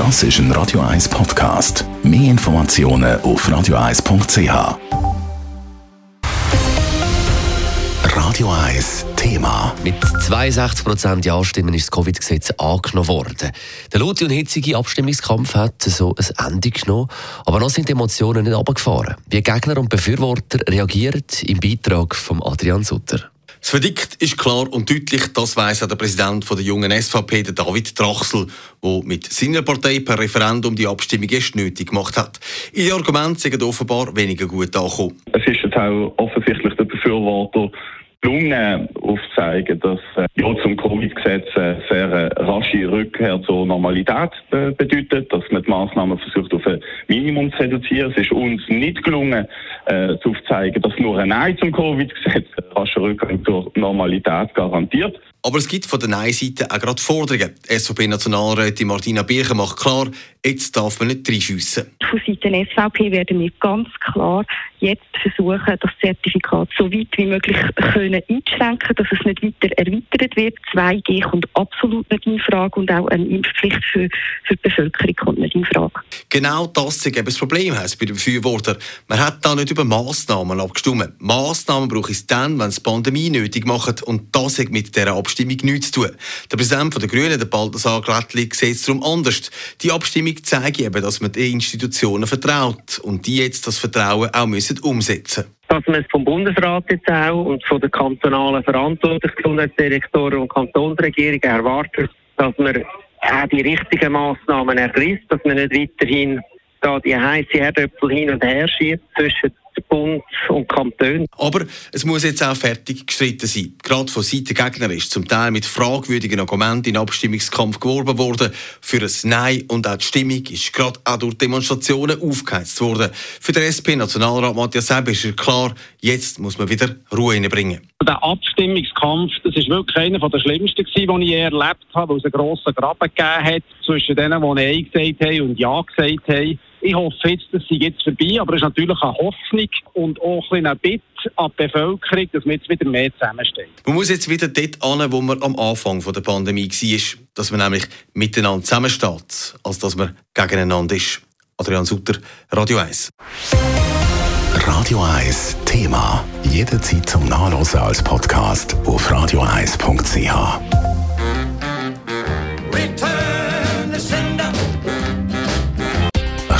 Das ist ein Radio 1 Podcast. Mehr Informationen auf radio1.ch. Radio 1 Thema. Mit 62% Ja-Stimmen ist das Covid-Gesetz angenommen worden. Der laute und hitzige Abstimmungskampf hat so ein Ende genommen, aber noch sind die Emotionen nicht runtergefahren. Wie Gegner und Befürworter reagieren im Beitrag von Adrian Sutter. Das Verdikt ist klar und deutlich, das weiss auch der Präsident der jungen SVP, David Drachsel, der mit seiner Partei per Referendum die Abstimmung erst nötig gemacht hat. Ihre Argumente sind offenbar weniger gut angekommen. Es ist jetzt auch offensichtlich der Befürworter gelungen, aufzuzeigen, dass äh, ja zum Covid-Gesetz eine sehr äh, rasche Rückkehr zur Normalität äh, bedeutet, dass man die Massnahmen versucht auf ein Minimum zu reduzieren. Es ist uns nicht gelungen, äh, zu aufzeigen, dass nur ein Nein zum Covid-Gesetz eine rasche Rückkehr zur Normalität garantiert. Aber es gibt von der Nein-Seite auch gerade Forderungen. SVP-Nationalrätin Martina Bircher macht klar, jetzt darf man nicht reinschiessen. Von Seiten SVP werden wir ganz klar jetzt versuchen, das Zertifikat so weit wie möglich können einzuschränken, dass es nicht weiter erweitert wird. 2G kommt absolut nicht in Frage und auch eine Impfpflicht für, für die Bevölkerung kommt nicht in Frage. Genau das ist eben das Problem bei den Befürwortern. Man hat da nicht über Massnahmen abgestimmt. Massnahmen braucht es dann, wenn es die Pandemie nötig macht und das hat mit dieser Abstimmung nichts zu tun. Der Präsident der Grünen, der Balthasar Glättli, sieht es darum anders. Die Abstimmung zeigt eben, dass man den Institutionen vertraut und die jetzt das Vertrauen auch müssen umsetzen dass man es vom Bundesrat jetzt auch und von den kantonalen verantwortlichen Gesundheitsdirektoren und Kantonsregierungen erwartet, dass man auch die richtigen Massnahmen ergreift, dass man nicht weiterhin da die heiße Erdöpfel hin und her schiebt zwischen Bund und Kanton. Aber es muss jetzt auch fertig gestritten sein. Gerade von Seiten Gegner ist zum Teil mit fragwürdigen Argumenten in Abstimmungskampf geworben worden. Für ein Nein und auch die Stimmung ist gerade auch durch Demonstrationen aufgeheizt worden. Für den SP-Nationalrat Matthias Seib ist klar, jetzt muss man wieder Ruhe reinbringen. Der Abstimmungskampf, das ist wirklich einer der schlimmsten den ich je erlebt habe, weil es einen grossen Graben gegeben hat zwischen denen, die Nein gesagt haben und Ja gesagt haben. Ich hoffe jetzt, das sei jetzt vorbei, aber es ist natürlich eine Hoffnung und auch ein Bitte an die Bevölkerung, dass man jetzt wieder mehr zusammensteht. Man muss jetzt wieder dort an, wo man am Anfang der Pandemie war, dass man nämlich miteinander zusammensteht, als dass man gegeneinander ist. Adrian Sutter, Radio 1. Radio 1 Thema. Jederzeit zum Nachlesen als Podcast auf radio1.ch.